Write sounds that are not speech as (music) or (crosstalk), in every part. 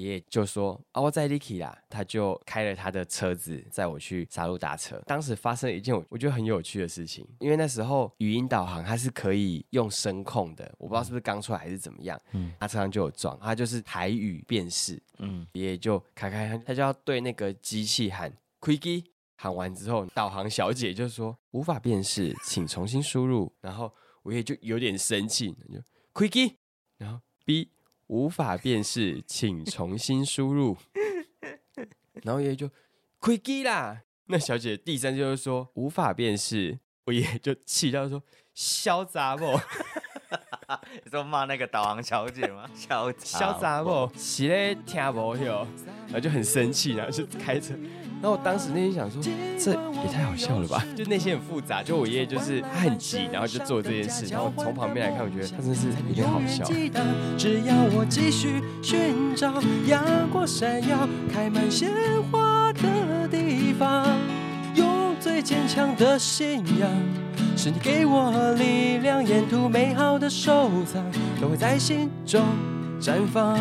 爷爷就说啊，我在 Licky 啦，他就开了他的车子载我去沙鹿搭车。当时发生了一件我我觉得很有趣的事情，因为那时候语音导航它是可以用声控的，我不知道是不是刚出来还是怎么样，嗯，他车上就有装，他就是台语辨识，嗯，爷爷就开开，他就要对那个机器喊 Quicky，喊完之后，导航小姐就说无法辨识，请重新输入，然后我爷爷就有点生气，就 Quicky，然后 B。无法辨识，请重新输入。然后爷爷就亏机啦。那小姐第三就是说无法辨识，我爷爷就气到说潇洒不？(laughs) 你说骂那个导航小姐吗？潇潇洒不？是咧听不哟，然后就很生气，然后就开车。然后我当时内心想说，这也太好笑了吧！就内心很复杂。就我爷爷就是他很急，然后就做这件事。然后从旁边来看，我觉得他真是有点好笑。只要我继续寻找阳光闪耀、开满鲜花的地方，用最坚强的信仰，是你给我力量。沿途美好的收藏都会在心中绽放。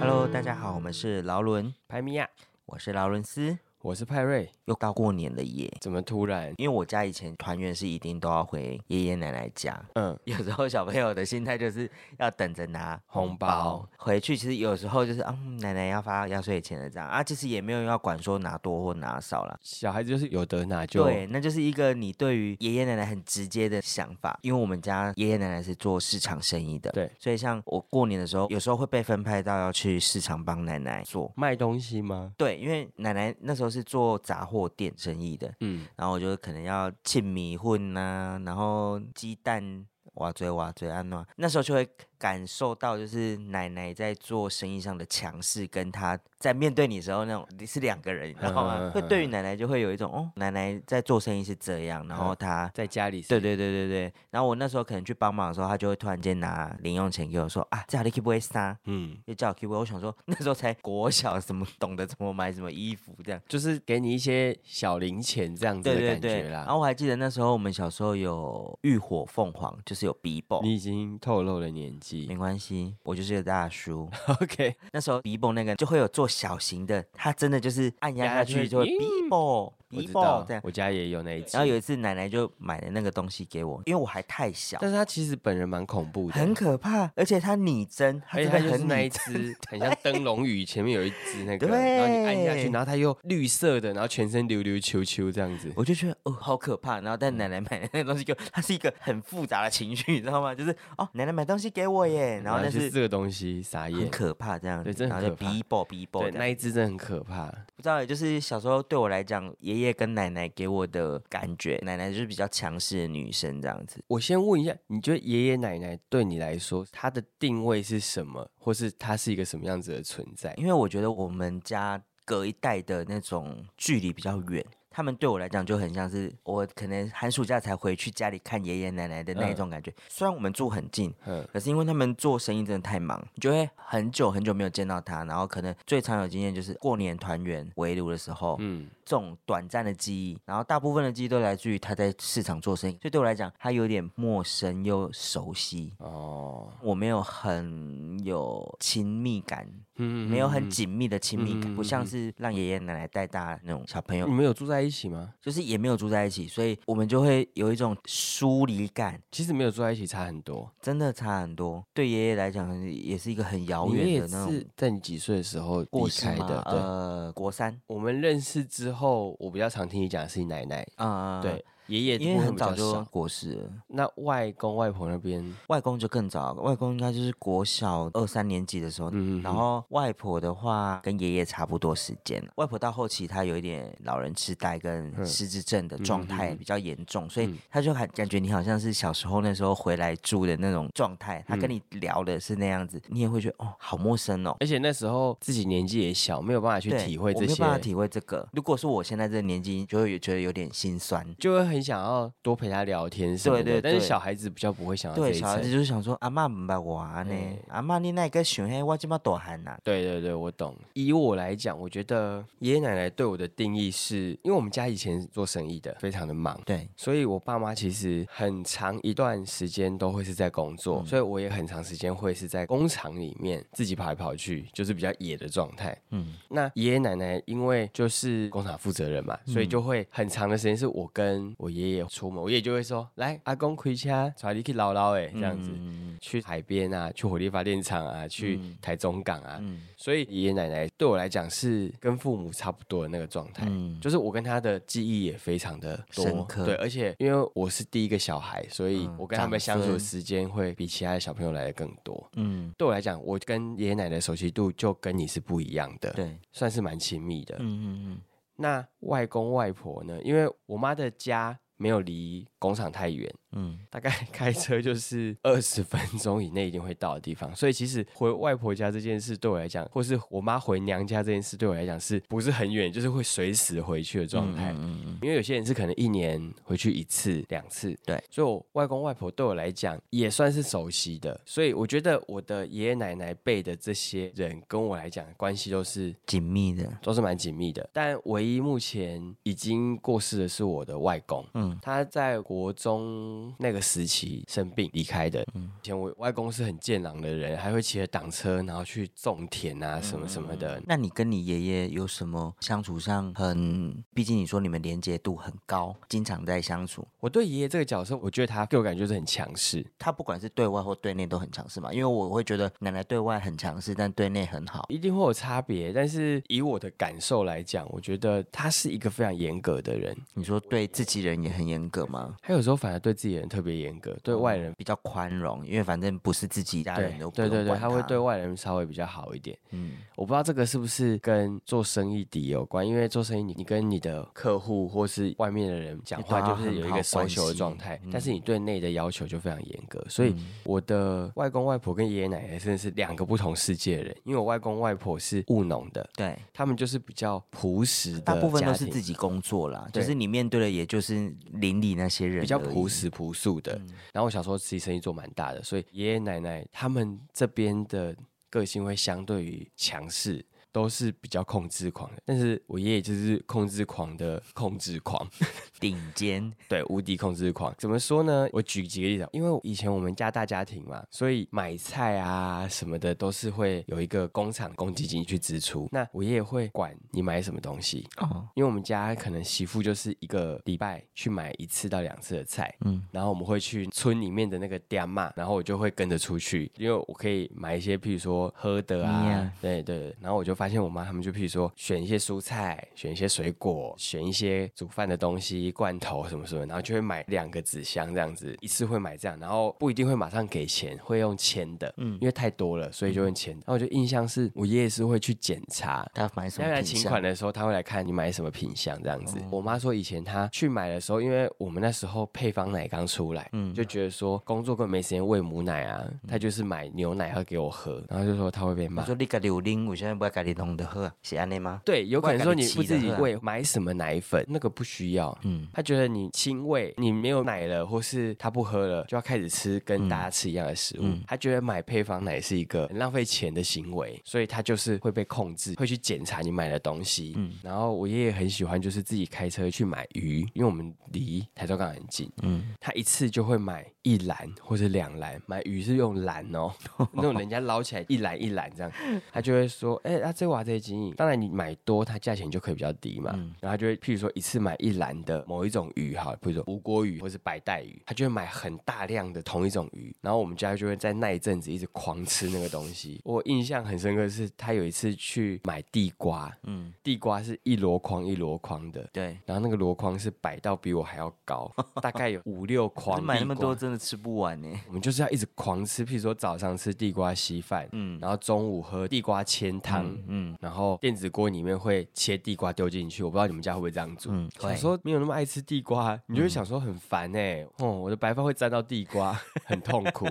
Hello，大家好，我们是劳伦派米亚，我是劳伦斯。我是派瑞，又到过年了耶！怎么突然？因为我家以前团圆是一定都要回爷爷奶奶家，嗯，有时候小朋友的心态就是要等着拿红包回去。其实有时候就是啊，奶奶要发压岁钱的这样啊，其实也没有要管说拿多或拿少了。小孩子就是有得拿就对，那就是一个你对于爷爷奶奶很直接的想法。因为我们家爷爷奶奶是做市场生意的，对，所以像我过年的时候，有时候会被分派到要去市场帮奶奶做卖东西吗？对，因为奶奶那时候是做杂货店生意的，嗯，然后我就可能要浸米混呐，然后鸡蛋哇嘴哇嘴安暖，那时候就会。感受到就是奶奶在做生意上的强势，跟她在面对你的时候那种是两个人，你知道吗？会对于奶奶就会有一种哦，奶奶在做生意是这样，然后她在家里，对对对对对。然后我那时候可能去帮忙的时候，她就会突然间拿零用钱给我说啊，这里可不可以杀？嗯，就叫 Q 我想说那时候才国小，什么懂得怎么买什么衣服，这样就是给你一些小零钱这样子的感觉啦。然后我还记得那时候我们小时候有浴火凤凰，就是有 B 宝，你已经透露了年纪。没关系，我就是个大叔。(laughs) OK，那时候 b b o 那个就会有做小型的，他真的就是按压下去就会 B 波。我知道，我家也有那一只。然后有一次奶奶就买了那个东西给我，因为我还太小。但是他其实本人蛮恐怖的，很可怕，而且他拟真，而且他就是那一只，(laughs) 很像灯笼鱼前面有一只那个，然后你按下去，然后它又绿色的，然后全身溜溜球球这样子，我就觉得哦好可怕。然后但奶奶买的那个东西给我，它是一个很复杂的情绪，你知道吗？就是哦奶奶买东西给我耶，然后但是这个东西啥也，很可怕这样子，对，真的很可怕。逼爆逼爆，对，那一只真的很可怕。不知道，就是小时候对我来讲，爷爷跟奶奶。给我的感觉，奶奶就是比较强势的女生这样子。我先问一下，你觉得爷爷奶奶对你来说，他的定位是什么，或是他是一个什么样子的存在？因为我觉得我们家隔一代的那种距离比较远。他们对我来讲就很像是我可能寒暑假才回去家里看爷爷奶奶的那一种感觉。虽然我们住很近，嗯，可是因为他们做生意真的太忙，就会很久很久没有见到他。然后可能最常有经验就是过年团圆围炉的时候，嗯，这种短暂的记忆。然后大部分的记忆都来自于他在市场做生意，所以对我来讲，他有点陌生又熟悉。哦，我没有很有亲密感。嗯，没有很紧密的亲密感，不像是让爷爷奶奶带大那种小朋友。你们有住在一起吗？就是也没有住在一起，所以我们就会有一种疏离感。其实没有住在一起差很多，真的差很多。对爷爷来讲，也是一个很遥远的那种。在你几岁的时候离开的？呃，国三。我们认识之后，我比较常听你讲的是你奶奶。啊，对。爷爷因为很早就过世了，那外公外婆那边，外公就更早，外公应该就是国小二三年级的时候，嗯然后外婆的话跟爷爷差不多时间，外婆到后期她有一点老人痴呆跟失智症的状态比较严重，所以她就很感觉你好像是小时候那时候回来住的那种状态，她跟你聊的是那样子，你也会觉得哦好陌生哦，而且那时候自己年纪也小，没有办法去体会这些，没有办法体会这个。如果是我现在这个年纪，就会觉得有点心酸，就会很。很想要多陪他聊天什么的。对对但是小孩子比较不会想到这对，一小孩子。就是想说，阿妈唔捌我呢对，阿妈你那个想嘿，我这么大汉呐。对对对，我懂。以我来讲，我觉得爷爷奶奶对我的定义是，因为我们家以前做生意的，非常的忙。对，所以，我爸妈其实很长一段时间都会是在工作，所以我也很长时间会是在工厂里面自己跑来跑去，就是比较野的状态。嗯，那爷爷奶奶因为就是工厂负责人嘛，所以就会很长的时间是我跟我爷爷出门，我爷爷就会说：“来，阿公开车，带你去姥姥哎，这样子。嗯去海边啊，去火力发电厂啊，去嗯。台中港啊，嗯。所以爷爷奶奶对我来讲是跟父母差不多的那个状态，嗯。就是我跟他的记忆也非常的多深刻。对，而且因为我是第一个小孩，所以嗯我跟他们相处的时间会比其他的小朋友来的更多。嗯，对我来讲，我跟爷爷奶奶的熟悉度就跟你是不一样的，对，算是蛮亲密的。嗯嗯嗯，那外公外婆呢？因为我妈的家没有离工厂太远，嗯，(laughs) 大概开车就是二十分钟以内一定会到的地方，所以其实回外婆家这件事对我来讲，或是我妈回娘家这件事对我来讲，是不是很远，就是会随时回去的状态。嗯嗯因为有些人是可能一年回去一次、两次，对，所以我外公外婆对我来讲也算是熟悉的，所以我觉得我的爷爷奶奶辈的这些人跟我来讲关系都是紧密的，都是蛮紧密的，但唯一目前已经过世的是我的外公，嗯他在国中那个时期生病离开的。嗯以前我外公是很健朗的人，还会骑着挡车，然后去种田嗯啊什么什么的。那你跟你爷爷有什么相处上很？毕竟你说你们连接度很高，经常在相处。我对爷爷这个角色，我觉得他给我感觉就是很强势。他不管是对外或对内都很强势嘛，因为我会觉得奶奶对外很强势，但对内很好。一定会有差别，但是以我的感受来讲，我觉得他是一个非常严格的人。你说对自己人也很严格吗？他有时候反而对自己人特别严格，对外人比较宽容，因为反正不是自己家人都对对对，他会对外人稍微比较好一点。嗯我不知道这个是不是跟做生意底有关，因为做生意你你跟你的客户或是外面的人讲话，就是有一个很好关 social 的状态，嗯但是你对内的要求就非常严格，所以我的外公外婆跟爷爷奶奶真的是两个不同世界的人，因为我外公外婆是务农的，对，他们就是比较朴实的，大部分都是自。己工作啦，就是你面对的也就是邻里那些人，比较朴实朴素的，嗯。然后我小时候自己生意做蛮大的，所以爷爷奶奶他们这边的个性会相对于强势，都是比较控制狂的。但是我爷爷就是控制狂的控制狂，(laughs) 顶尖，(laughs) 对，无敌控制狂。怎么说呢？我举几个例子，因为以前我们家大家庭嘛，所以买菜啊什么的都是会有一个工厂公积金去支出。那我爷爷会管你买什么东西。哦，因为我们家可能媳妇就是一个礼拜去买一次到两次的菜，嗯然后我们会去村里面的那个店嘛，然后我就会跟着出去，因为我可以买一些，譬如说喝的啊对对，然后我就发现我妈他们就譬如说选一些蔬菜，选一些水果，选一些煮饭的东西，罐头什么什么，然后就会买两个纸箱这样子，一次会买这样，然后不一定会马上给钱，会用签的，嗯，因为太多了，所以就用签。然后我就印象是我爷爷是会去检查他买什么品相请款的时候，他会来看你买什么品相这样子。我妈说以前她去买的时候，因为我们那时候配方奶刚出来，嗯就觉得说工作根本没时间喂母奶啊，她就是买牛奶要给我喝，然后就说她会被骂我。说你家里有拎，我现在不要家里弄的喝啊，是安内吗？对，有可能说你不自己喂，买什么奶粉那个不需要。嗯，他觉得你亲喂，你没有奶了，或是他不喝了，就要开始吃跟大家吃一样的食物。嗯他觉得买配方奶是一个很浪费钱的行为，所以他就是会被控制，会去检查你买的东西。嗯然后我爷爷很喜欢，就是自己开车去买鱼，因为我们离台中港很近。嗯，他一次就会买一篮或者两篮，买鱼是用篮哦，(laughs) 那种人家捞起来一篮一篮这样，他就会说，哎、啊这瓦这经营，当然你买多，它价钱就可以比较低嘛，嗯。然后他就会譬如说一次买一篮的某一种鱼哈，比如说吴锅鱼或是白带鱼，他就会买很大量的同一种鱼，然后我们家就会在那一阵子一直狂吃那个东西。我印象很深刻的是，他有一次去买地瓜，嗯，地瓜是一箩筐一箩筐的，对，然后那个箩筐是摆到比我还要高，(laughs) 大概有五六 (laughs) 筐。买那么多真真的吃不完呢。我们就是要一直狂吃，譬如说早上吃地瓜稀饭，嗯，然后中午喝地瓜千汤，嗯，然后电子锅里面会切地瓜丢进去。我不知道你们家会不会这样做。嗯，小时候没有那么爱吃地瓜，你就会想说很烦哎，哦，我的白饭会沾到地瓜，(laughs) 很痛苦。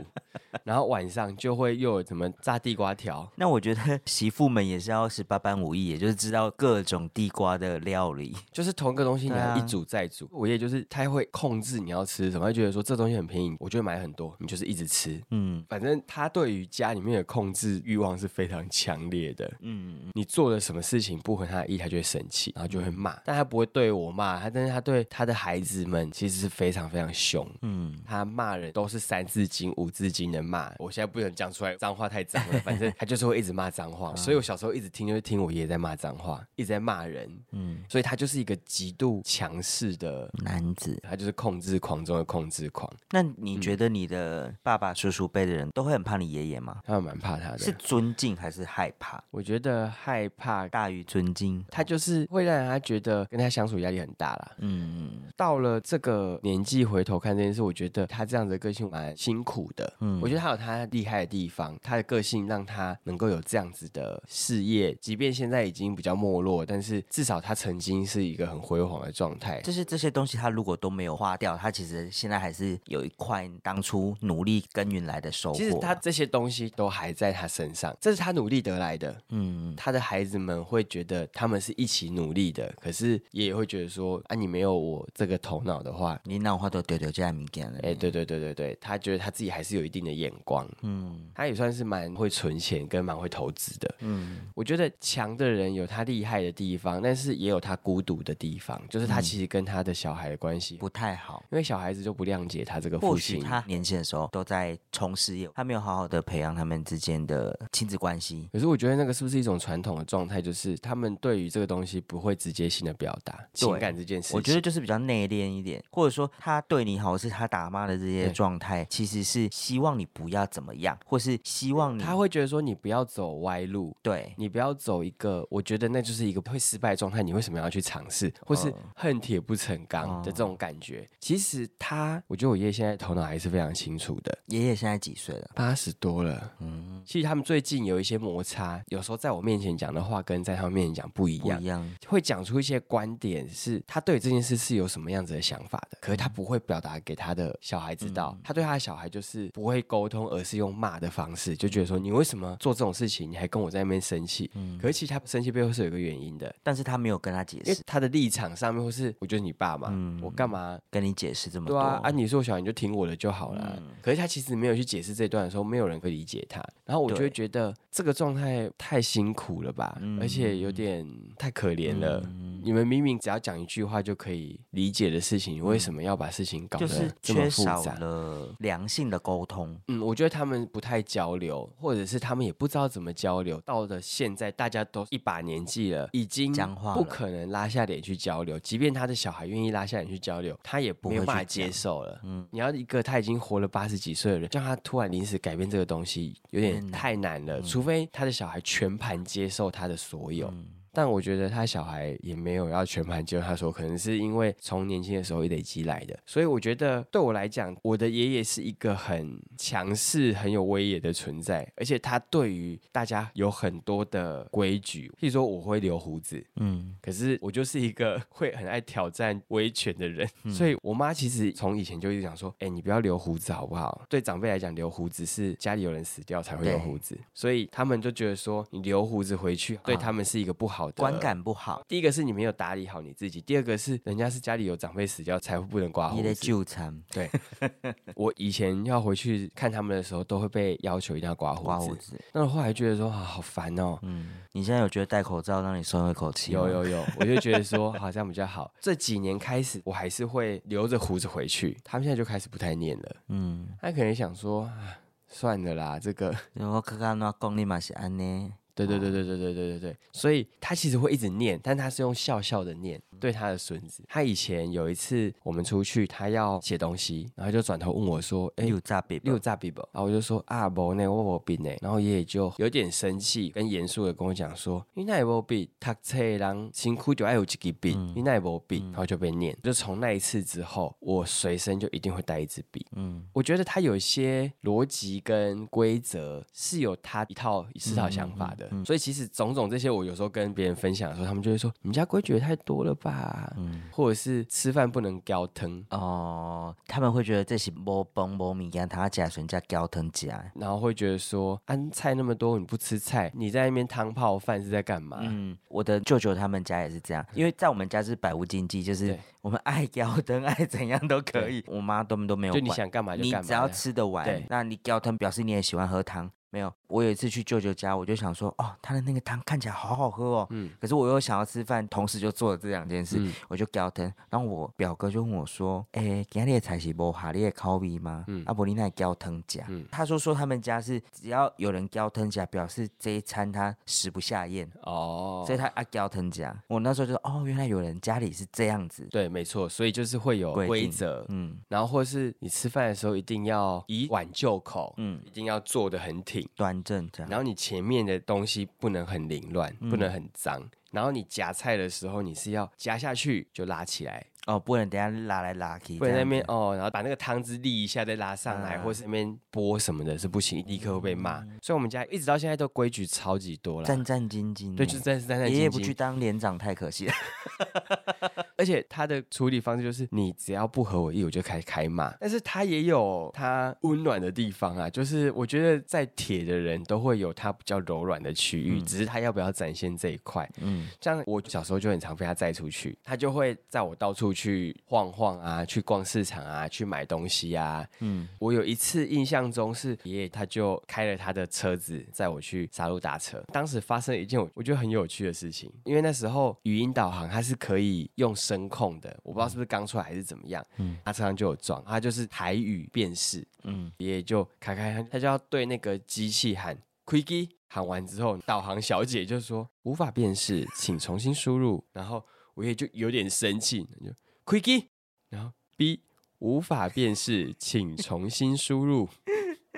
然后晚上就会又有什么炸地瓜条。那我觉得媳妇们也是要十八般武艺，也就是知道各种地瓜的料理。就是同一个东西，你要一煮再煮。我也就是他会控制你要吃什么，他觉得说这东西很便宜，我就会买很多，你就是一直吃。嗯，反正他对于家里面的控制欲望是非常强烈的。嗯，你做了什么事情不合他的意，他就会生气，然后就会骂。但他不会对我骂他，但是他对他的孩子们其实是非常非常凶。嗯，他骂人都是三字经、五字经的骂。我现在不能讲出来脏话太脏了，反正他就是会一直骂脏话。(laughs) 所以我小时候一直听，就是听我爷爷在骂脏话，一直在骂人。嗯，所以他就是一个极度强势的男子，他就是控制狂中的控制狂。那你觉得你的爸爸、叔叔辈的人都会很怕你爷爷吗？他们蛮怕他的，是尊敬还是害怕？我觉得害怕大于尊敬。他就是会让他觉得跟他相处压力很大啦。嗯，到了这个年纪回头看这件事，我觉得他这样的个性蛮辛苦的。嗯，我觉得他有他厉害的地方，他的个性让他能够有这样子的事业，即便现在已经比较没落，但是至少他曾经是一个很辉煌的状态。就是这些东西，他如果都没有花掉，他其实现在还是有一块当初努力耕耘来的收获。其实他这些东西都还在他身上，这是他努力得来的。嗯，他的孩子们会觉得他们是一起努力的，可是也会觉得说，啊，你没有我这个头脑的话，你脑花都丢丢这样物件了。哎，对对对对对，他觉得他自己还是有一定的眼光。嗯，他也算是蛮会存钱跟蛮会投资的。嗯，我觉得强的人有他厉害的地方，但是也有他孤独的地方，就是他其实跟他的小孩的关系不太好，因为小孩子就不谅解他这个父亲。他年轻的时候都在冲事业，他没有好好的培养他们之间的亲子关系。可是我觉得那个是不是一种传统的状态，就是他们对于这个东西不会直接性的表达情感这件事。我觉得就是比较内敛一点，或者说他对你好，是他打骂的这些状态，其实是希望你不要怎么样，或是希望你他会觉得说你不要走歪路，对你不要走一个，我觉得那就是一个会失败的状态。你为什么要去尝试，或是恨铁不成钢的这种感觉？其实他，我觉得我爷爷现在头脑还是非常清楚的。爷爷现在几岁了？八十多了。嗯，其实他们最近有一些摩擦，有时候在我面前讲的话跟在他们面前讲不一样，一样。会讲出一些观点，是他对这件事是有什么样子的想法的，可是他不会表达给他的小孩知道。他对他的小孩就是不会沟通，而是用骂的方式，就觉得说你为什么做这种事情，你还跟我在那边生气？嗯，可是其实他生气背后是有一个原因的，但是他没有跟他解释，他的立场上面或是我觉得你爸嘛，我干嘛？跟你解释这么多？对啊，啊，你是我小孩，你就听我的就好了。可是他其实没有去解释这段的时候，没有人会理解他，然后我就会觉得这个状态太辛苦了吧，而且有点太可怜了。你们明明只要讲一句话就可以理解的事情，你为什么要把事情搞得这么复杂？了良性的沟通。嗯，我觉得他们不太交流，或者是他们也不知道怎么交流。到了现在，大家都一把年纪了，已经不可能拉下脸去交流。即便他的小孩愿意拉下脸去交流，他也没有办法接受了。嗯，你要一个他已经活了八十几岁的人，叫他突然临时改变这个东西，有点太难了。除非他的小孩全盘接受他的所有。但我觉得他小孩也没有要全盘接受，他说可能是因为从年轻的时候累积来的，所以我觉得对我来讲，我的爷爷是一个很强势、很有威严的存在，而且他对于大家有很多的规矩，譬如说我会留胡子，嗯，可是我就是一个 (laughs) 会很爱挑战威权的人，所以我妈其实从以前就一直讲说，哎，你不要留胡子好不好？对长辈来讲，留胡子是家里有人死掉才会留胡子，所以他们就觉得说你留胡子回去对他们是一个不好。观感不好。第一个是你没有打理好你自己，第二个是人家是家里有长辈死掉才会不能刮胡子。你的旧餐。对，(laughs) 我以前要回去看他们的时候，都会被要求一定要刮胡子。刮胡子。那我后来觉得说啊，好烦哦。嗯。你现在有觉得戴口罩让你松一口气有有有，(laughs) 我就觉得说好像比较好。这几年开始，我还是会留着胡子回去。他们现在就开始不太念了。嗯。他可能想说啊，算了啦，这个。我刚刚那讲你嘛是安呢。对对对对对对对对对，所以他其实会一直念，但他是用笑笑的念，对他的孙子。他以前有一次我们出去，他要写东西，然后就转头问我说：“哎，六炸笔，六炸笔不？”然后我就说：“啊，不呢，我无笔呢。”然后爷爷就有点生气跟严肃的跟我讲说：“你那也无笔，读册人辛苦就爱有几支笔，你那也无笔。”然后就被念。就从那一次之后，我随身就一定会带一支笔。嗯，我觉得他有一些逻辑跟规则是有他一套思考想法的。所以其实种种这些，我有时候跟别人分享的时候，他们就会说：“你们家规矩也太多了吧？”嗯，或者是吃饭不能浇汤。哦，他们会觉得这是无崩无米给他加人家浇汤加，然后会觉得说：“安菜那么多，你不吃菜，你在那边汤泡饭是在干嘛？”嗯，我的舅舅他们家也是这样，因为在我们家是百无禁忌，就是我们爱浇灯爱怎样都可以，我妈都都没有，就你想干嘛就干嘛，你只要吃得完，那你浇汤表示你也喜欢喝汤。没有，我有一次去舅舅家，我就想说，哦，他的那个汤看起来好好喝哦。嗯。可是我又想要吃饭，同时就做了这两件事，我就叫汤。然后我表哥就问我说：“哎，今天的菜是无哈你的口味吗？”嗯。阿伯利奈叫汤家。嗯。他说说他们家是只要有人叫汤家，表示这一餐他食不下咽。哦。所以他啊叫汤家。我那时候就说，哦，原来有人家里是这样子。对，没错。所以就是会有规则。嗯。然后或是你吃饭的时候一定要以碗就口。嗯。一定要做的很挺。端正这样，然后你前面的东西不能很凌乱，不能很脏。然后你夹菜的时候，你是要夹下去就拉起来哦，不能等下拉来拉去。不能那边哦，然后把那个汤汁沥一下再拉上来，或是那边拨什么的，是不行，立刻会被骂。所以我们家一直到现在都规矩超级多了，战战兢兢。对，就是战战兢兢。爷爷不去当连长太可惜了。(laughs) 而且他的处理方式就是，你只要不合我意，我就开始开骂。但是他也有他温暖的地方啊，就是我觉得在铁的人都会有他比较柔软的区域，只是他要不要展现这一块。嗯，像我小时候就很常被他载出去，他就会载我到处去晃晃啊，去逛市场啊，去买东西啊。嗯，我有一次印象中是爷爷他就开了他的车子载我去沙路打车，当时发生了一件我我觉得很有趣的事情，因为那时候语音导航它是可以用。声控的，我不知道是不是刚出来还是怎么样。嗯，他车上就有装，他就是台语辨识。嗯，爷就开开，他就要对那个机器喊 “quicky”，喊完之后，导航小姐就说无法辨识，请重新输入。然后我也就有点生气，就 “quicky”，然后 “b” 无法辨识，请重新输入。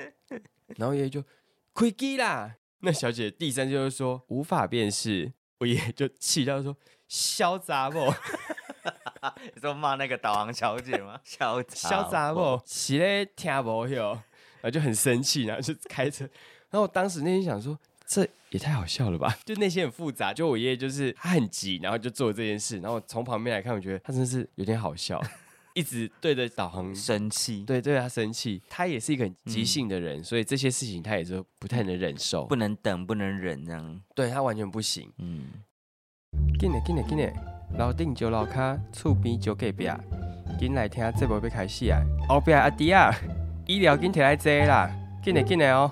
(laughs) 然后爷爷就 “quicky” 啦，那小姐第三就是说无法辨识，我爷就气到说。(laughs) 潇洒不？你说骂那个导航小姐吗？(laughs) 小潇洒不？是咧听不哟，然后就很生气，然后就开车。然后我当时内心想说，这也太好笑了吧？就内心很复杂。就我爷爷就是他很急，然后就做这件事。然后从旁边来看，我觉得他真是有点好笑，(laughs) 一直对着导航生气。对，对他生气。他也是一个很急性的人，所以这些事情他也是不太能忍受，不能等，不能忍这样。对他完全不行。嗯。紧嘞紧嘞紧嘞，楼顶就楼卡，厝边就隔壁，紧来听节目要开始啊！后壁阿弟啊，医疗紧摕来坐啦，紧来紧来哦。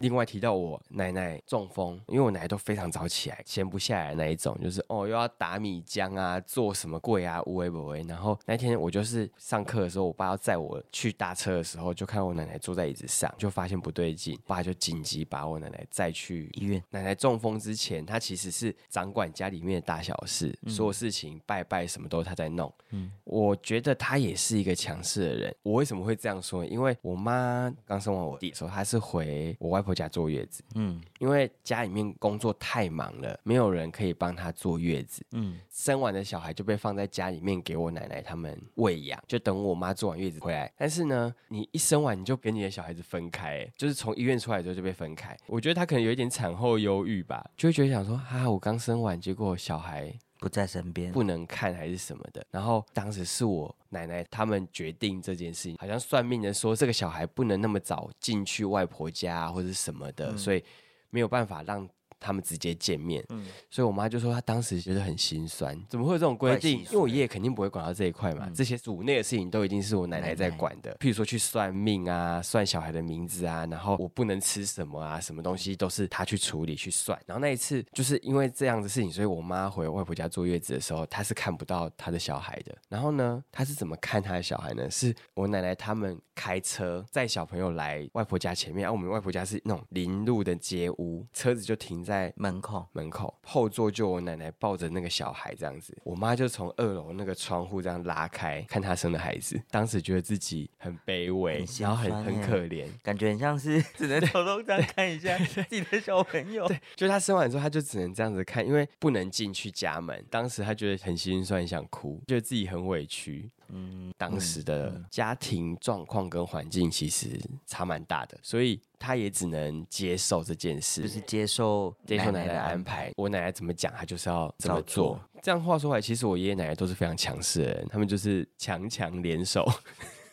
另外提到我奶奶中风，因为我奶奶都非常早起来，闲不下来那一种，就是哦又要打米浆啊，做什么柜啊，无为不为。然后那天我就是上课的时候，我爸要载我去搭车的时候，就看我奶奶坐在椅子上，就发现不对劲，爸就紧急把我奶奶载去医院。奶奶中风之前，她其实是掌管家里面的大小事，所有事情拜拜什么都她在弄。嗯，我觉得她也是一个强势的人。我为什么会这样说？因为我妈刚生完我弟的时候，她是回我外婆。家坐月子，嗯，因为家里面工作太忙了，没有人可以帮他坐月子，嗯，生完的小孩就被放在家里面给我奶奶他们喂养，就等我妈坐完月子回来。但是呢，你一生完你就跟你的小孩子分开，就是从医院出来之后就被分开。我觉得他可能有一点产后忧郁吧，就会觉得想说，啊，我刚生完，结果小孩。不在身边，不能看还是什么的。然后当时是我奶奶他们决定这件事情，好像算命的说这个小孩不能那么早进去外婆家或者什么的，所以没有办法让他们直接见面。嗯，所以我妈就说她当时觉得很心酸，怎么会有这种规定？因为我爷爷肯定不会管到这一块嘛，这些组内的事情都一定是我奶奶在管的。譬如说去算命啊，算小孩的名字啊，然后我不能吃什么啊，什么东西都是她去处理去算。然后那一次就是因为这样的事情，所以我妈回外婆家坐月子的时候，她是看不到她的小孩的。然后呢，她是怎么看她的小孩呢？是我奶奶他们开车载小朋友来外婆家前面，而我们外婆家是那种临路的街屋，车子就停在门口，门口后座就我奶奶抱着那个小孩这样子，我妈就从二楼那个窗户这样拉开，看她生的孩子，当时觉得自己很卑微，然后很很可怜，感觉很像是 (laughs) 只能偷偷这样看一下自己的小朋友。对，就她生完之后，她就只能这样子看，因为不能进去家门。当时她觉得很心酸，想哭，觉得自己很委屈。嗯，当时的家庭状况跟环境其实差蛮大的，所以他也只能接受这件事，就是接受接受奶奶的安排。我奶奶怎么讲，他就是要怎么做。这样话说来，其实我爷爷奶奶都是非常强势的人，他们就是强强联手。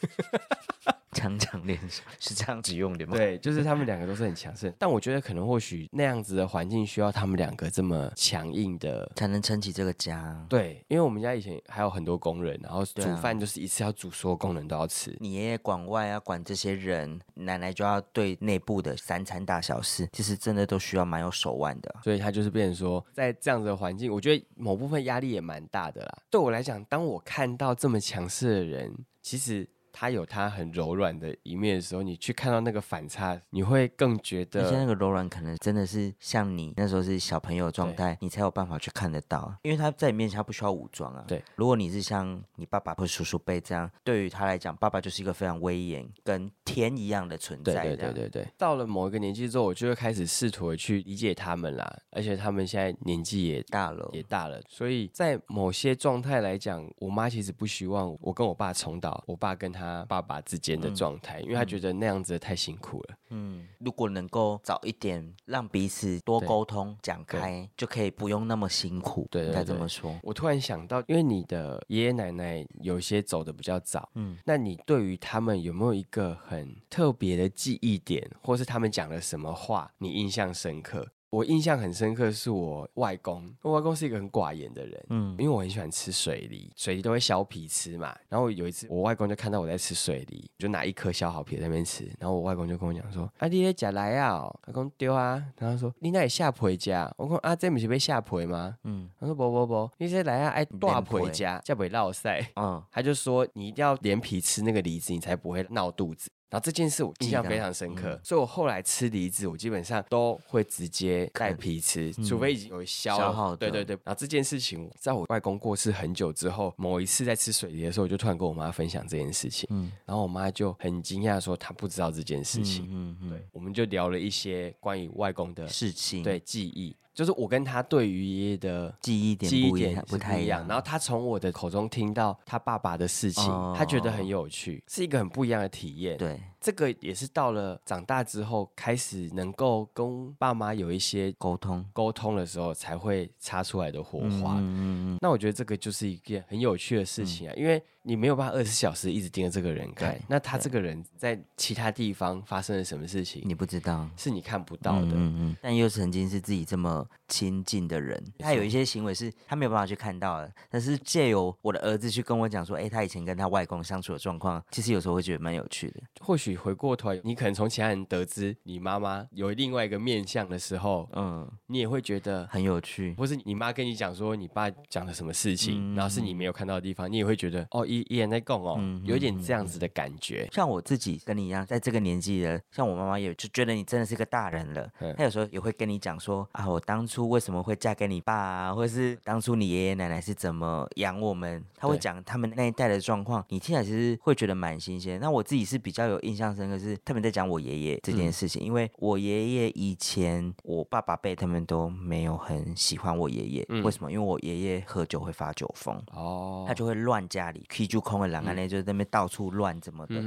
(laughs) 强强联手是这样子用的吗？对，就是他们两个都是很强势，但我觉得可能或许那样子的环境需要他们两个这么强硬的，才能撑起这个家。对，因为我们家以前还有很多工人，然后煮饭就是一次要煮所有工人都要吃。你爷爷管外要管这些人，奶奶就要对内部的三餐大小事，其实真的都需要蛮有手腕的。所以他就是变成说，在这样子的环境，我觉得某部分压力也蛮大的啦。对我来讲，当我看到这么强势的人，其实。他有他很柔软的一面的时候，你去看到那个反差，你会更觉得。而且那个柔软可能真的是像你那时候是小朋友状态，你才有办法去看得到。因为他在你面前他不需要武装啊。对。如果你是像你爸爸或叔叔辈这样，对于他来讲，爸爸就是一个非常威严、跟天一样的存在。对对对对对。到了某一个年纪之后，我就会开始试图的去理解他们啦。而且他们现在年纪也大了，也大了。所以在某些状态来讲，我妈其实不希望我跟我爸重蹈我爸跟他爸爸之间。的状态，因为他觉得那样子太辛苦了。嗯，如果能够早一点让彼此多沟通讲开，就可以不用那么辛苦。对，应该这么说。我突然想到，因为你的爷爷奶奶有些走的比较早，嗯，那你对于他们有没有一个很特别的记忆点，或是他们讲了什么话，你印象深刻？我印象很深刻，是我外公。我外公是一个很寡言的人，嗯，因为我很喜欢吃水梨，水梨都会削皮吃嘛。然后有一次，我外公就看到我在吃水梨，就拿一颗削好皮在那边吃。然后我外公就跟我讲说：“啊，你在假来啊？”外公丢啊。然后说：“你那里下皮家？”我说：“啊，这不是被下皮吗？”嗯，他说：“不不不，你这来啊，爱大皮夹，才不会落塞。”嗯，他就说：“你一定要连皮吃那个梨子，你才不会闹肚子。”然后这件事我印象非常深刻，所以我后来吃梨子，我基本上都会直接带皮吃，除非已经有消耗。对对对。然后这件事情，在我外公过世很久之后，某一次在吃水梨的时候，我就突然跟我妈分享这件事情。嗯。然后我妈就很惊讶说，她不知道这件事情。嗯嗯。对，我们就聊了一些关于外公的事情，对记忆。就是我跟他对于爷爷的记忆点记忆点不太一样，然后他从我的口中听到他爸爸的事情，他觉得很有趣，是一个很不一样的体验。对，这个也是到了长大之后，开始能够跟爸妈有一些沟通沟通的时候，才会擦出来的火花。嗯嗯嗯。那我觉得这个就是一件很有趣的事情啊，因为。你没有办法二十四小时一直盯着这个人看，那他这个人在其他地方发生了什么事情，你不知道，是你看不到的。嗯嗯。但又曾经是自己这么亲近的人，他有一些行为是他没有办法去看到的，但是借由我的儿子去跟我讲说，哎，他以前跟他外公相处的状况，其实有时候会觉得蛮有趣的。或许回过头，你可能从其他人得知你妈妈有另外一个面相的时候，嗯，你也会觉得很有趣。或是你妈跟你讲说你爸讲了什么事情，然后是你没有看到的地方，你也会觉得哦一。依然在供哦，有点这样子的感觉。像我自己跟你一样，在这个年纪的，像我妈妈也就觉得你真的是个大人了。她有时候也会跟你讲说啊，我当初为什么会嫁给你爸啊，或者是当初你爷爷奶奶是怎么养我们。他会讲他们那一代的状况，你听起来其实会觉得蛮新鲜。那我自己是比较有印象深刻，是他们在讲我爷爷这件事情，因为我爷爷以前我爸爸辈他们都没有很喜欢我爷爷。为什么？因为我爷爷喝酒会发酒疯哦，他就会乱家里。就空了两个人，就在那边到处乱怎么的，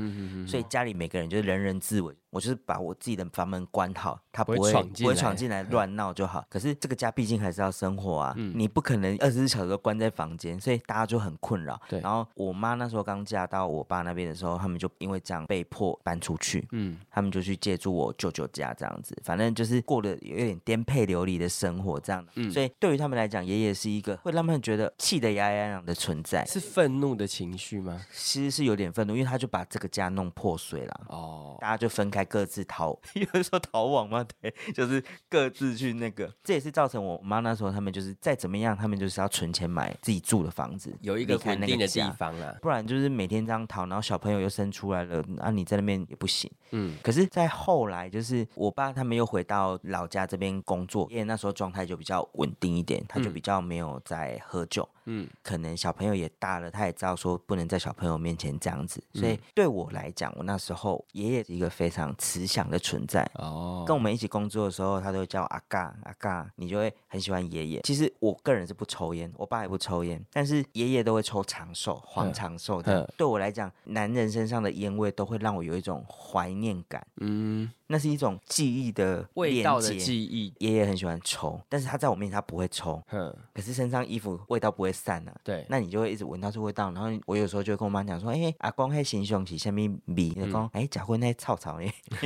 所以家里每个人就是人人自危。我就是把我自己的房门关好，他不会不会闯进来乱闹就好。可是这个家毕竟还是要生活啊，你不可能二十四小时都关在房间，所以大家就很困扰。对然后我妈那时候刚嫁到我爸那边的时候，他们就因为这样被迫搬出去，嗯，他们就去借住我舅舅家这样子，反正就是过得有点颠沛流离的生活这样。嗯，所以对于他们来讲，爷爷是一个会让他们觉得气得牙痒痒的存在，是愤怒的情绪吗？其实是有点愤怒，因为他就把这个家弄破碎了。哦，大家就分开各自逃，(laughs) 有人说逃亡吗？对，就是各自去那个，这也是造成我妈那时候他们就是再怎么样，他们就是要存钱买自己住的房子，有一个稳定的地方啊，不然就是每天这样逃，然后小朋友又生出来了，啊，你在那边也不行。嗯，可是，在后来就是我爸他们又回到老家这边工作，因为那时候状态就比较稳定一点，他就比较没有在喝酒。嗯，可能小朋友也大了，他也知道说不能在小朋友面前这样子，所以对我来讲，我那时候爷爷是一个非常慈祥的存在哦。跟我们一起工作的时候，他都叫阿嘎阿嘎，你就会很喜欢爷爷。其实我个人是不抽烟，我爸也不抽烟，但是爷爷都会抽长寿黄长寿的。对我来讲，男人身上的烟味都会让我有一种怀念感。嗯。那是一种记忆的味道的记忆。爷爷很喜欢抽，但是他在我面前他不会抽。嗯。可是身上衣服味道不会散啊。对。那你就会一直闻到这味道，然后我有时候就会跟我妈讲说：“哎，阿公，那形象是下面米？”阿公，哎，假婚那草草呢？(laughs)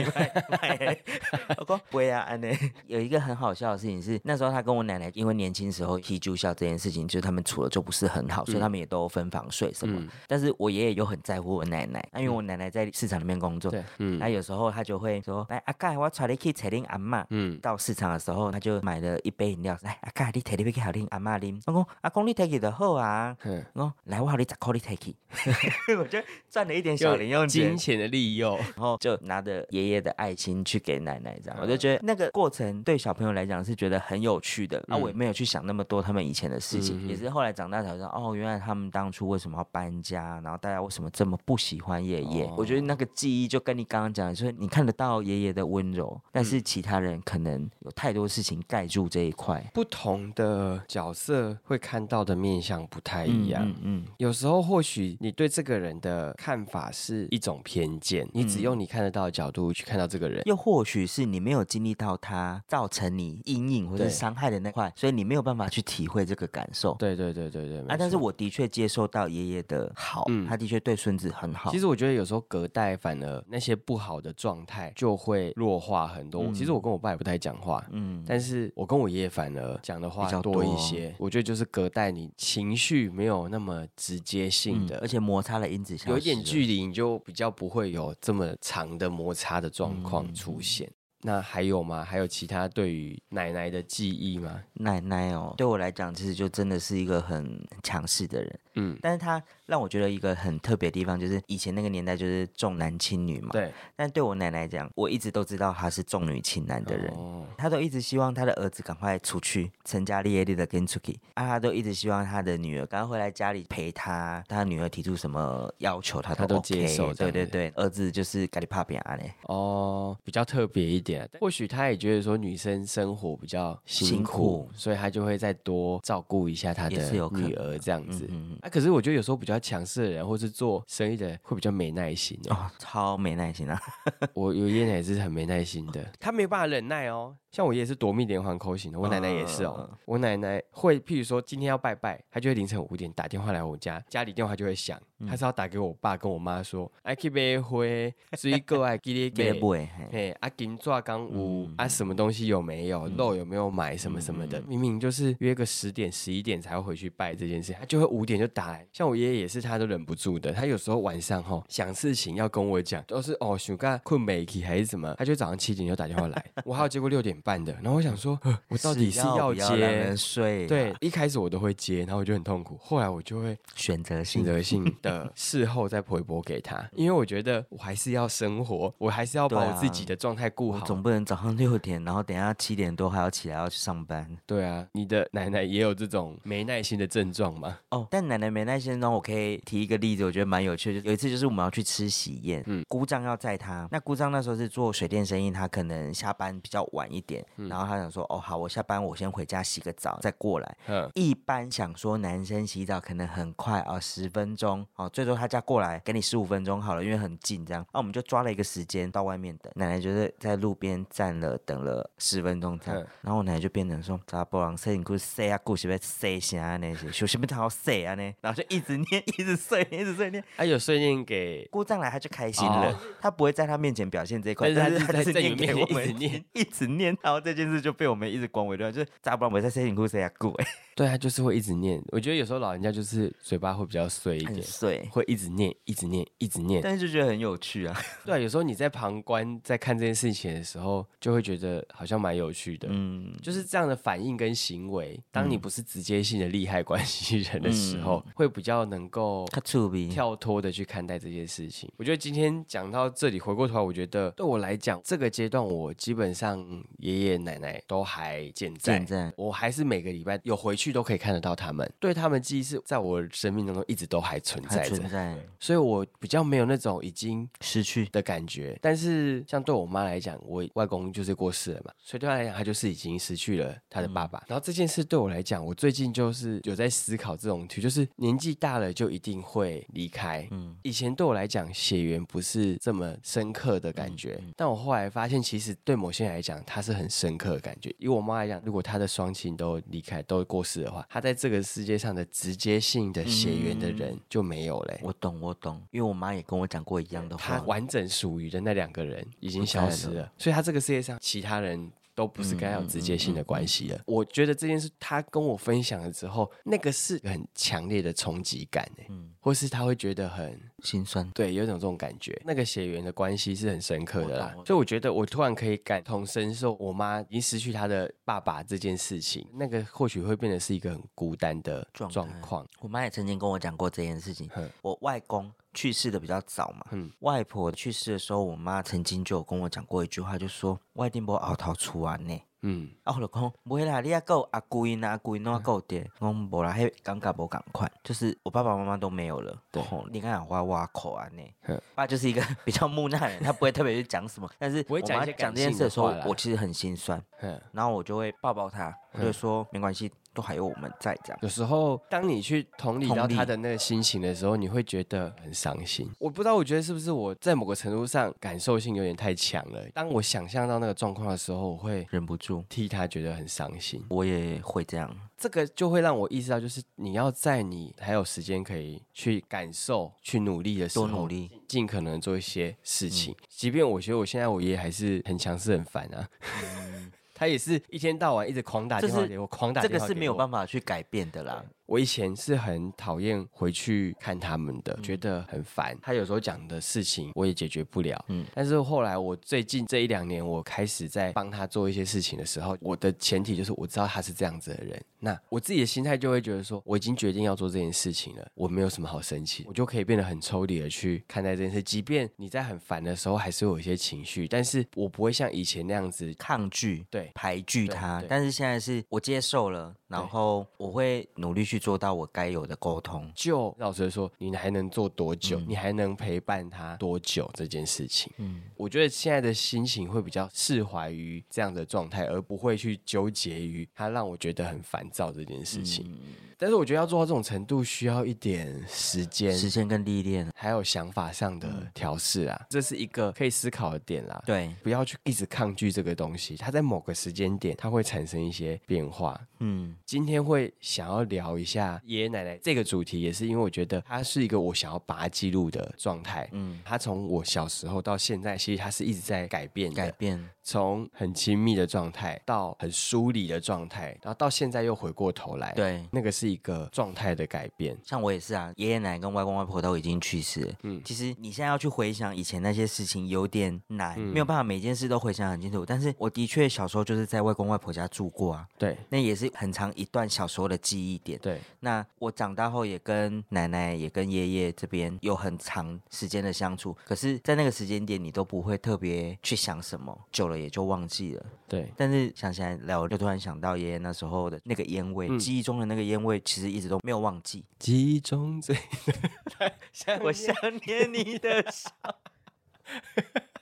阿公，不会啊，安呢。有一个很好笑的事情是，那时候他跟我奶奶因为年轻时候踢住校这件事情，就是他们处的就不是很好，所以他们也都分房睡什么。但是我爷爷又很在乎我奶奶，那因为我奶奶在市场里面工作。对。嗯。那有时候他就会说。阿盖，我带你去找恁阿妈。嗯，到市场的时候，他就买了一杯饮料。来，阿盖，你提你杯给好恁阿妈啉。我讲，阿公你提起的好啊。嗯，我来，我好你十块你提起。(laughs) 我就赚了一点小零用钱，金钱的利用，然后就拿着爷爷的爱心去给奶奶这样。我就觉得那个过程对小朋友来讲是觉得很有趣的。那我也没有去想那么多他们以前的事情，也是后来长大才知道，哦，原来他们当初为什么要搬家，然后大家为什么这么不喜欢爷爷。我觉得那个记忆就跟你刚刚讲，就是你看得到爷爷的温柔。但是其他人可能有太多事情盖住这一块，不同的角色会看到的面相不太一样。嗯嗯，有时候或许你对这个人的看法是一种偏见，你只用你看得到的角度去看到这个人，又或许是你没有经历到他造成你阴影或者伤害的那块，所以你没有办法去体会这个感受。对对对对对，啊！但是我的确接受到爷爷的好，他的确对孙子很好。其实我觉得有时候隔代反而那些不好的状态就会弱化。很多，其实我跟我爸也不太讲话，嗯，但是我跟我爷爷反而讲的话比较多一些。我觉得就是隔代，你情绪没有那么直接性的，而且摩擦的因子有一点距离，你就比较不会有这么长的摩擦的状况出现。那还有吗？还有其他对于奶奶的记忆吗？奶奶哦，对我来讲，其实就真的是一个很强势的人，嗯，但是他。让我觉得一个很特别的地方，就是以前那个年代就是重男轻女嘛。对。但对我奶奶讲，我一直都知道她是重女轻男的人。哦。她都一直希望她的儿子赶快出去，成家立业的跟出去。啊，她都一直希望她的女儿赶快回来家里陪她。她女儿提出什么要求，她都接受。对对对，儿子就是咖喱怕扁啊嘞。哦，比较特别一点。或许她也觉得说女生生活比较辛苦，所以她就会再多照顾一下她的女儿这样子。嗯。啊，可是我觉得有时候比较。强势的人，或是做生意的人，会比较没耐心哦，超没耐心啊！(laughs) 我有爷爷也是很没耐心的，他没办法忍耐哦。像我爷爷是夺命连环扣型的，我奶奶也是哦。我奶奶会，譬如说今天要拜拜，她就会凌晨五点打电话来我家，家里电话就会响，她是要打给我爸跟我妈说，爱去买花，水果爱给你 (laughs) 给，嘿，啊金抓刚五啊什么东西有没有，肉有没有买什么什么的，明明就是约个十点十一点才会回去拜这件事，他就会五点就打来。像我爷爷也是，他都忍不住的，他有时候晚上哈想事情要跟我讲，都是哦想干困没起还是什么，他就早上七点就打电话来，我还有接过六点。半的，然后我想说，(laughs) 我到底是要接？睡？对，一开始我都会接，然后我就很痛苦。后来我就会选择性、选择 (laughs) 性的事后再回拨给他，因为我觉得我还是要生活，我还是要把我自己的状态顾好，总不能早上六点，然后等下七点多还要起来要去上班。对啊，你的奶奶也有这种没耐心的症状吗？哦，但奶奶没耐心呢，我可以提一个例子，我觉得蛮有趣的。有一次就是我们要去吃喜宴，嗯，姑丈要载他，那姑丈那时候是做水电生意，他可能下班比较晚一点。然后他想说，哦好，我下班我先回家洗个澡再过来。嗯，一般想说男生洗澡可能很快啊，十分钟哦，最多他家过来给你十五分钟好了，因为很近这样。那我们就抓了一个时间到外面等。奶奶就是在路边站了等了十分钟这样，然后我奶奶就变成说：，咋不让摄影裤塞啊，裤是不是塞啥呢？休息不好塞啊呢？然后就一直念，(laughs) 一直碎念，一直碎念。他有碎念给姑丈来，他就开心了。他不会在他面前表现这一块，但是他就是念给我们念，一直念，然后这件事就被我们一直广为流传，就是咋不然我在 setting 库 say 过哎。(laughs) 对他就是会一直念，我觉得有时候老人家就是嘴巴会比较碎一点，碎会一直念，一直念，一直念，但是就觉得很有趣啊。(laughs) 对啊，有时候你在旁观在看这件事情的时候，就会觉得好像蛮有趣的。嗯，就是这样的反应跟行为，当你不是直接性的利害关系人的时候，会比较能够跳脱的去看待这件事情。我觉得今天讲到这里，回过头来，我觉得对我来讲，这个阶段我基本上爷爷奶奶都还健在，我还是每个礼拜有回去。都可以看得到他们，对他们记忆是在我生命当中一直都还存在着，所以我比较没有那种已经失去的感觉。但是像对我妈来讲，我外公就是过世了嘛，所以对她来讲，她就是已经失去了她的爸爸。然后这件事对我来讲，我最近就是有在思考这种题，就是年纪大了就一定会离开。嗯，以前对我来讲，血缘不是这么深刻的感觉，但我后来发现，其实对某些人来讲，它是很深刻的感觉。以我妈来讲，如果她的双亲都离开，都过世。的话，她在这个世界上的直接性的血缘的人就没有嘞。我懂，我懂，因为我妈也跟我讲过一样的话。她完整属于的那两个人已经消失了，所以她这个世界上其他人。都不是跟他有直接性的关系了。我觉得这件事，他跟我分享了之后，那个是很强烈的冲击感诶，嗯，或是他会觉得很心酸，对，有种这种感觉。那个血缘的关系是很深刻的啦，所以我觉得我突然可以感同身受，我妈已经失去她的爸爸这件事情，那个或许会变得是一个很孤单的状况。我妈也曾经跟我讲过这件事情，我外公。去世的比较早嘛，嗯，外婆去世的时候，我妈曾经就有跟我讲过一句话，就说外定波熬头出完呢，嗯，啊，我就讲不会啦，你阿够阿贵呐，阿贵侬阿够点，我无啦，嘿，尴尬不赶快，就是我爸爸妈妈都没有了，对，你看讲话挖口啊呢，爸就是一个 (laughs) 比较木讷人，他不会特别去讲什么，但是我妈讲这件事的时候，我其实很心酸，然后我就会抱抱他，我就说没关系。都还有我们在这样。有时候，当你去同理到他的那个心情的时候，你会觉得很伤心。我不知道，我觉得是不是我在某个程度上感受性有点太强了。当我想象到那个状况的时候，我会忍不住替他觉得很伤心。我也会这样，这个就会让我意识到，就是你要在你还有时间可以去感受、去努力的时候，多努力，尽可能做一些事情。即便我觉得我现在我爷爷还是很强势、很烦啊。(laughs) 他也是一天到晚一直狂打电话给我，狂打电话这个是没有办法去改变的啦。我以前是很讨厌回去看他们的，觉得很烦。他有时候讲的事情我也解决不了。嗯，但是后来我最近这一两年，我开始在帮他做一些事情的时候，我的前提就是我知道他是这样子的人。那我自己的心态就会觉得说，我已经决定要做这件事情了，我没有什么好生气，我就可以变得很抽离的去看待这件事。即便你在很烦的时候，还是有一些情绪，但是我不会像以前那样子抗拒、对排拒他。但是现在是我接受了，然后我会努力去。去做到我该有的沟通，就老实说，你还能做多久？你还能陪伴他多久？这件事情，嗯，我觉得现在的心情会比较释怀于这样的状态，而不会去纠结于他让我觉得很烦躁这件事情。但是我觉得要做到这种程度，需要一点时间、时间跟历练，还有想法上的调试啊，这是一个可以思考的点啦。对，不要去一直抗拒这个东西，它在某个时间点，它会产生一些变化。嗯，今天会想要聊一下爷爷奶奶这个主题，也是因为我觉得它是一个我想要把它记录的状态。嗯，它从我小时候到现在，其实它是一直在改变，改变，从很亲密的状态到很疏离的状态，然后到现在又回过头来，对，那个是。一个状态的改变，像我也是啊，爷爷奶奶跟外公外婆都已经去世。嗯，其实你现在要去回想以前那些事情有点难，没有办法每件事都回想很清楚。但是我的确小时候就是在外公外婆家住过啊，对，那也是很长一段小时候的记忆点。对，那我长大后也跟奶奶也跟爷爷这边有很长时间的相处，可是，在那个时间点你都不会特别去想什么，久了也就忘记了。对，但是想起来聊，就突然想到爷爷那时候的那个烟味，记忆中的那个烟味。其实一直都没有忘记，记忆中最我想念你的笑，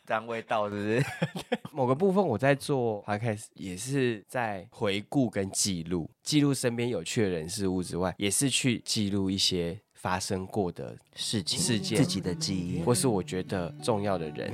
这样味道是不是？(laughs) 某个部分我在做 podcast，也是在回顾跟记录，记录身边有趣的人事物之外，也是去记录一些。发生过的事情、事件、自己的记忆，或是我觉得重要的人。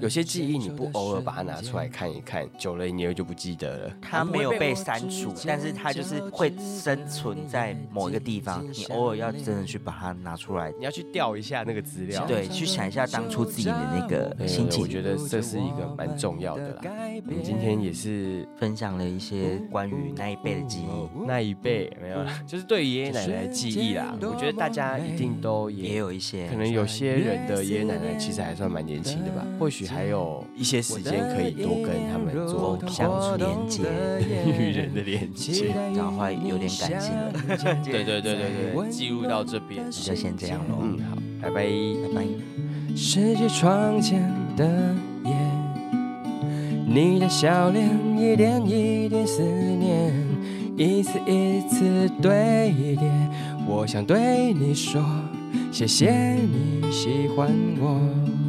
有些记忆你不偶尔把它拿出来看一看，久了你也就不记得了。它没有被删除，但是它就是会生存在某一个地方。你偶尔要真的去把它拿出来，你要去调一下那个资料，对，去想一下当初自己的那个心情。我觉得这是一个蛮重要的啦。我们今天也是分享了一些关于那一辈的记忆，那一辈没有，就是对爷爷奶奶的记忆啦。我觉得大家一定都也有一些，可能有些人的爷爷奶奶其实还算蛮年轻的吧，或许还有一些时间可以多跟他们做相处连接，与人的连接，讲话有点感情了。对对对对对，记录到这边就先这样喽。嗯，好，拜拜拜拜。世界窗前的夜，你的笑脸一点一点思念，一次一次堆叠。我想对你说，谢谢你喜欢我。